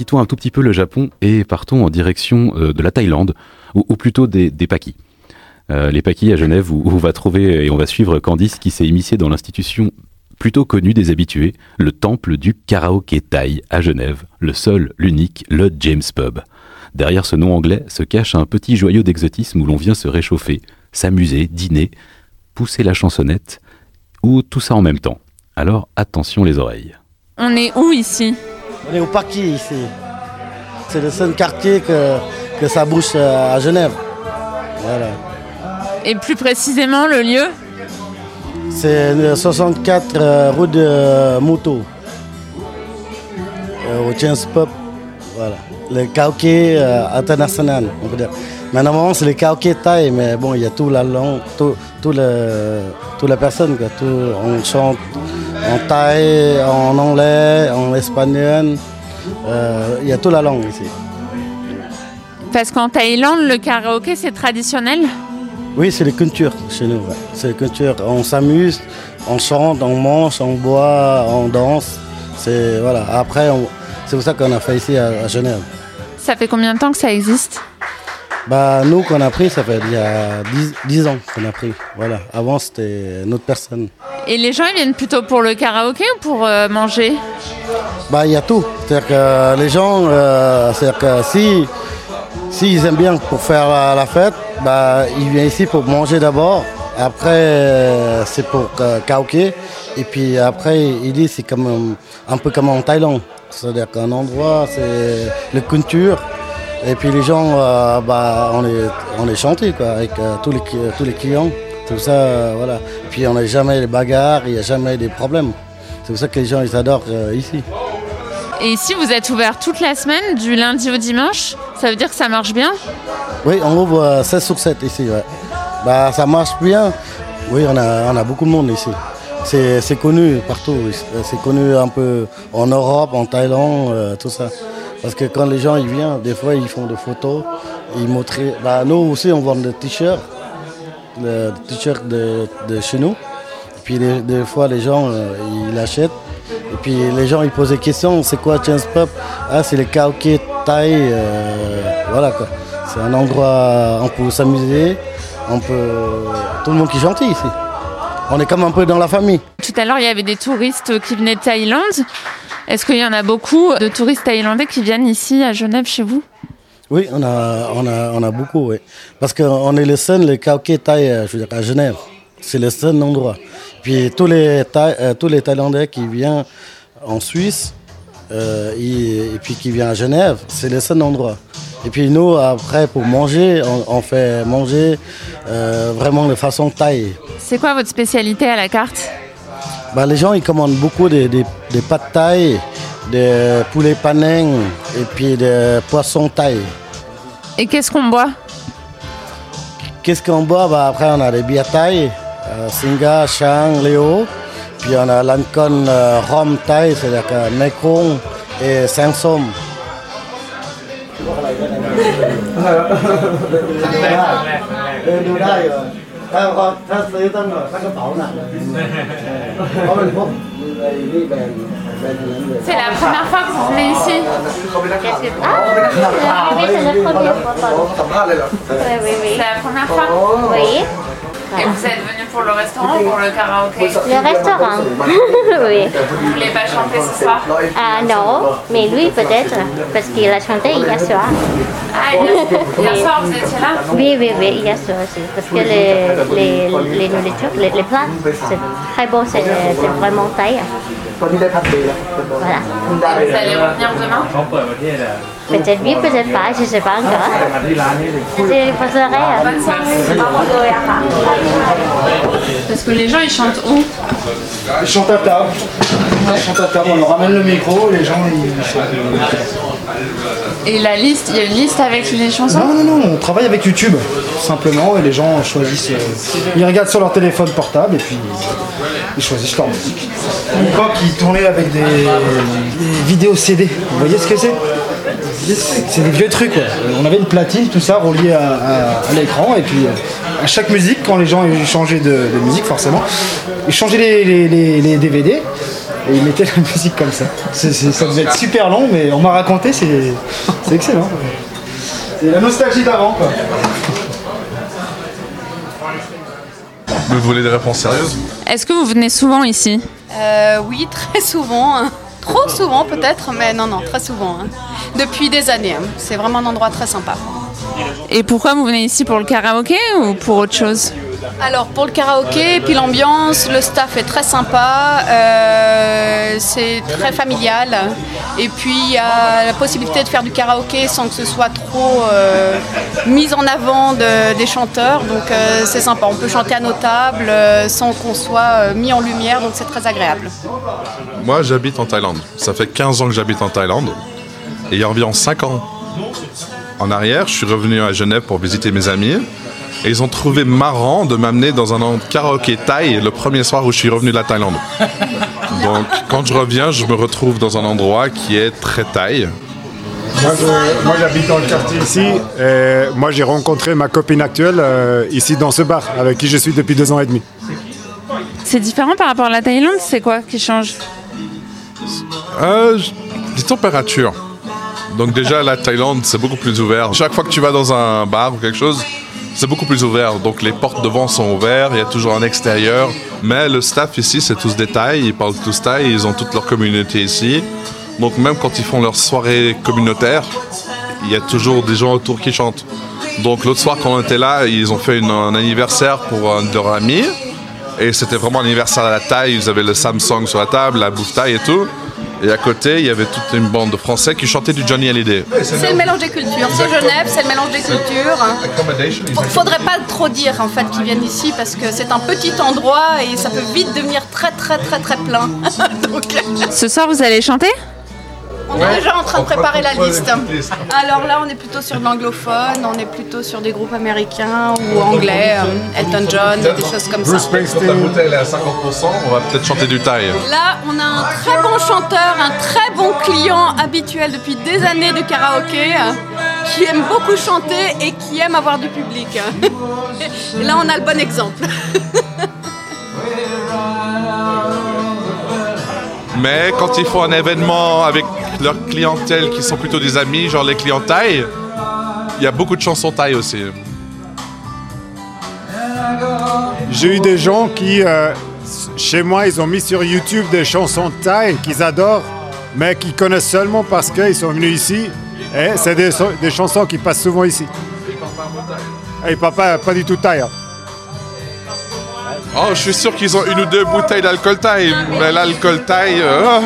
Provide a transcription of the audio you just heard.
quittons un tout petit peu le Japon et partons en direction euh, de la Thaïlande, ou, plutôt des, des. Euh, les Pakis à Genève, où, où on va trouver et on va suivre Candice qui s'est immiscée dans l'institution plutôt connue des habitués, le temple du karaoké thaï à Genève, le seul, l'unique, le James Pub. Derrière ce nom anglais se cache un petit joyau d'exotisme où l'on vient se réchauffer, s'amuser, dîner, pousser la chansonnette, ou tout ça en même temps. Alors attention les oreilles. On est où ici? On est au Paquis ici. C'est le seul quartier que, que ça bouge euh, à Genève. Voilà. Et plus précisément le lieu? C'est le 64 euh, rue de Moto. Euh, au James Pub. Voilà. Le karaoké euh, international, on peut dire. Mais normalement, c'est le karaoké thaï, mais bon, il y a tout la langue, tout, tout le, toute la personne. Quoi. Tout, on chante en thaï, en anglais, en espagnol. Euh, Il y a toute la langue ici. Parce qu'en Thaïlande, le karaoké, c'est traditionnel. Oui, c'est les cultures chez nous. ouais. C'est les cultures. On s'amuse, on chante, on mange, on boit, on danse. C'est voilà. Après, on- c'est pour ça qu'on a fait ici à, à Genève. Ça fait combien de temps que ça existe? Bah nous qu'on a pris, ça fait il y a 10, 10 ans qu'on a pris. Voilà. Avant c'était une autre personne. Et les gens, ils viennent plutôt pour le karaoké ou pour euh, manger? Bah il y a tout. C'est-à-dire que les gens, euh, c'est-à-dire que si s'ils aiment bien pour faire la, fête, bah ils viennent ici pour manger d'abord. Après euh, c'est pour euh, karaoké. Et puis après ils disent c'est comme euh, un peu comme en Thaïlande. C'est-à-dire qu'un endroit c'est le culture. Et puis les gens, euh, bah, on est, on quoi, avec euh, tous, les, tous les clients. C'est pour ça, euh, voilà. Puis on n'a jamais de bagarres, il n'y a jamais des problèmes. C'est pour ça que les gens ils adorent euh, ici. Et ici, vous êtes ouvert toute la semaine, du lundi au dimanche. Ça veut dire que ça marche bien? Oui, on ouvre euh, 16 sur 7 ici. Ouais. Bah, ça marche bien. Oui, on a, on a beaucoup de monde ici. C'est connu partout. C'est connu un peu en Europe, en Thaïlande, euh, tout ça. Parce que quand les gens ils viennent, des fois ils font des photos, ils montrent. Bah, nous aussi, on vend des t-shirts, des t-shirts de, de chez nous. Et puis des, fois, les gens euh, ils l'achètent. Et puis les gens ils posent des questions. C'est quoi Chance Pop? Ah, c'est le karaoké thaï. euh, voilà quoi. C'est un endroit, on peut s'amuser, on peut. Tout le monde qui est gentil ici. On est comme un peu dans la famille. Tout à l'heure, il y avait des touristes qui venaient de Thaïlande. Est-ce qu'il y en a beaucoup de touristes thaïlandais qui viennent ici à Genève chez vous? Oui, on a, on a, on a beaucoup, oui. Parce qu'on est le seul, le karaoké thaï, euh, je veux dire, à Genève. C'est le seul endroit. Puis tous les, Thaï- euh, tous les Thaïlandais qui viennent en Suisse, euh, et, et puis qui viennent à Genève, c'est le seul endroit. Et puis nous, après, pour manger, on, on fait manger euh, vraiment de façon thaï. C'est quoi votre spécialité à la carte? Bah, les gens, ils commandent beaucoup des, des, des pâtes thaï, des poulets paneng et puis des poissons thaï. Et qu'est-ce qu'on boit? Qu'est-ce qu'on boit? Bah, Après, on a des bières thaï, euh, Singa, Chang, Léo. Puis on a l'Ancon euh, Rhum thaï, c'est-à-dire que Mekong et Saint-Somme. C'est la première fois que vous venez ici Ah oui, c'est la première fois. Oui, oui, C'est la première fois Oui. Et vous êtes venu pour le restaurant ou pour le karaoké? Le restaurant. oui. Vous ne voulez pas chanter ce soir? Ah non, mais lui peut-être, parce qu'il a chanté hier soir. Ah, hier soir vous étiez là? Oui, oui, oui, hier soir aussi. Parce que les, les, les nourritures, les, les plats, c'est très bon, c'est vraiment taille. Voilà. Vous allez revenir demain? Peut-être oui, peut-être pas, je ne sais pas encore. Je poserai. Bonne soirée. Parce que les gens, ils chantent où? Ils chantent à table. Ils chantent à table, on leur ramène le micro, les gens ils chantent. Et la liste, il y a une liste avec les chansons? Non, non, non, on travaille avec YouTube, tout simplement, et les gens choisissent. euh, ils regardent sur leur téléphone portable et puis ils choisissent leur musique. Ils tournaient avec des, vidéos CD. Vous voyez ce que c'est C'est des vieux trucs. On avait une platine, tout ça, relié à, l'écran, et puis euh, à chaque musique, quand les gens changeaient de, de musique, forcément, ils changeaient les, les- les- DVD. Et ils mettaient la musique comme ça. C'est- c'est- ça devait être super long, mais on m'a raconté, c'est excellent. C'est la nostalgie d'avant, Vous voulez des réponses sérieuses Est-ce que vous venez souvent ici Euh, oui, très souvent. hein. Trop souvent peut-être, mais non, non, très souvent. hein. Depuis des années. hein. C'est vraiment un endroit très sympa. Et pourquoi vous venez ici pour le karaoké ou pour autre chose? Alors pour le karaoké, puis l'ambiance, le staff est très sympa, euh, c'est très familial. Et puis il y a la possibilité de faire du karaoké sans que ce soit trop euh, mis en avant de- des chanteurs. Donc euh, c'est sympa, on peut chanter à nos tables sans qu'on soit mis en lumière, donc c'est très agréable. Moi, j'habite en Thaïlande. Ça fait 15 ans que j'habite en Thaïlande. Et il y a environ 5 ans en arrière, je suis revenu à Genève pour visiter mes amis. Et ils ont trouvé marrant de m'amener dans un karaoké thaï le premier soir où je suis revenu de la Thaïlande. Donc, quand je reviens, je me retrouve dans un endroit qui est très thaï. Moi, je- moi, j'habite dans le quartier ici. Et moi, j'ai rencontré ma copine actuelle euh, ici dans ce bar, avec qui je suis depuis deux ans et demi. C'est différent par rapport à la Thaïlande C'est quoi qui change? Euh, les températures. Donc déjà, la Thaïlande, c'est beaucoup plus ouvert. Chaque fois que tu vas dans un bar ou quelque chose, c'est beaucoup plus ouvert. Donc les portes devant sont ouvertes, il y a toujours un extérieur. Mais le staff ici, c'est tous des Thaïs, ils parlent tous Thaï, ils ont toute leur communauté ici. Donc même quand ils font leur soirée communautaire, il y a toujours des gens autour qui chantent. Donc l'autre soir, quand on était là, ils ont fait une- un anniversaire pour un de leurs amis. Et c'était vraiment un anniversaire à la taille. Ils avaient le Samsung sur la table, la bouffe taille et tout. Et à côté, il y avait toute une bande de Français qui chantaient du Johnny Hallyday. C'est le mélange des cultures. C'est Genève, c'est le mélange des cultures. Faut- Faudrait pas trop dire en fait qu'ils viennent ici parce que c'est un petit endroit et ça peut vite devenir très très très très plein. Donc Ce soir, vous allez chanter? On est déjà en train de préparer la liste. Alors là, on est plutôt sur de l'anglophone, on est plutôt sur des groupes américains ou anglais, euh, Elton John, des choses comme ça. Quand la bouteille est à 50%, on va peut-être chanter du Thaï. Là, on a un très bon chanteur, un très bon client habituel depuis des années de karaoké, euh, qui aime beaucoup chanter et qui aime avoir du public. Et là, on a le bon exemple. Mais quand ils font un événement avec leur clientèle qui sont plutôt des amis, genre les clients Thaï, il y a beaucoup de chansons Thaï aussi. J'ai eu des gens qui, euh, chez moi, ils ont mis sur YouTube des chansons thaï qu'ils adorent, mais qu'ils connaissent seulement parce qu'ils sont venus ici. Et c'est des, so- des chansons qui passent souvent ici. Et papa, pas du tout hein. Oh, je suis sûr qu'ils ont une ou deux bouteilles d'alcool Thaï, mais l'alcool euh,